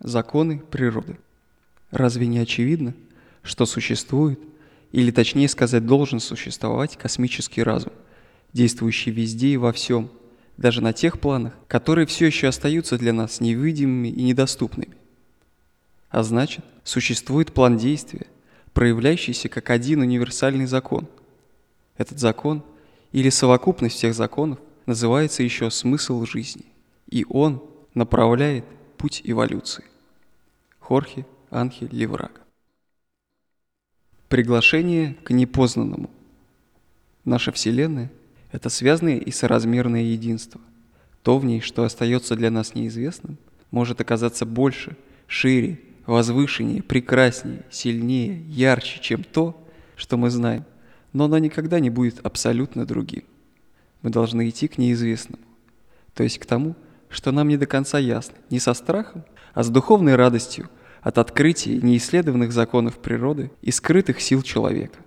Законы природы. Разве не очевидно, что существует, или точнее сказать, должен существовать космический разум, действующий везде и во всем, даже на тех планах, которые все еще остаются для нас невидимыми и недоступными? А значит, существует план действия, проявляющийся как один универсальный закон. Этот закон или совокупность всех законов называется еще смысл жизни, и он направляет путь эволюции. Хорхе Анхель Леврага. Приглашение к непознанному. Наша Вселенная – это связанное и соразмерное единство. То в ней, что остается для нас неизвестным, может оказаться больше, шире, возвышеннее, прекраснее, сильнее, ярче, чем то, что мы знаем, но оно никогда не будет абсолютно другим. Мы должны идти к неизвестному, то есть к тому, что нам не до конца ясно, не со страхом, а с духовной радостью от открытия неисследованных законов природы и скрытых сил человека.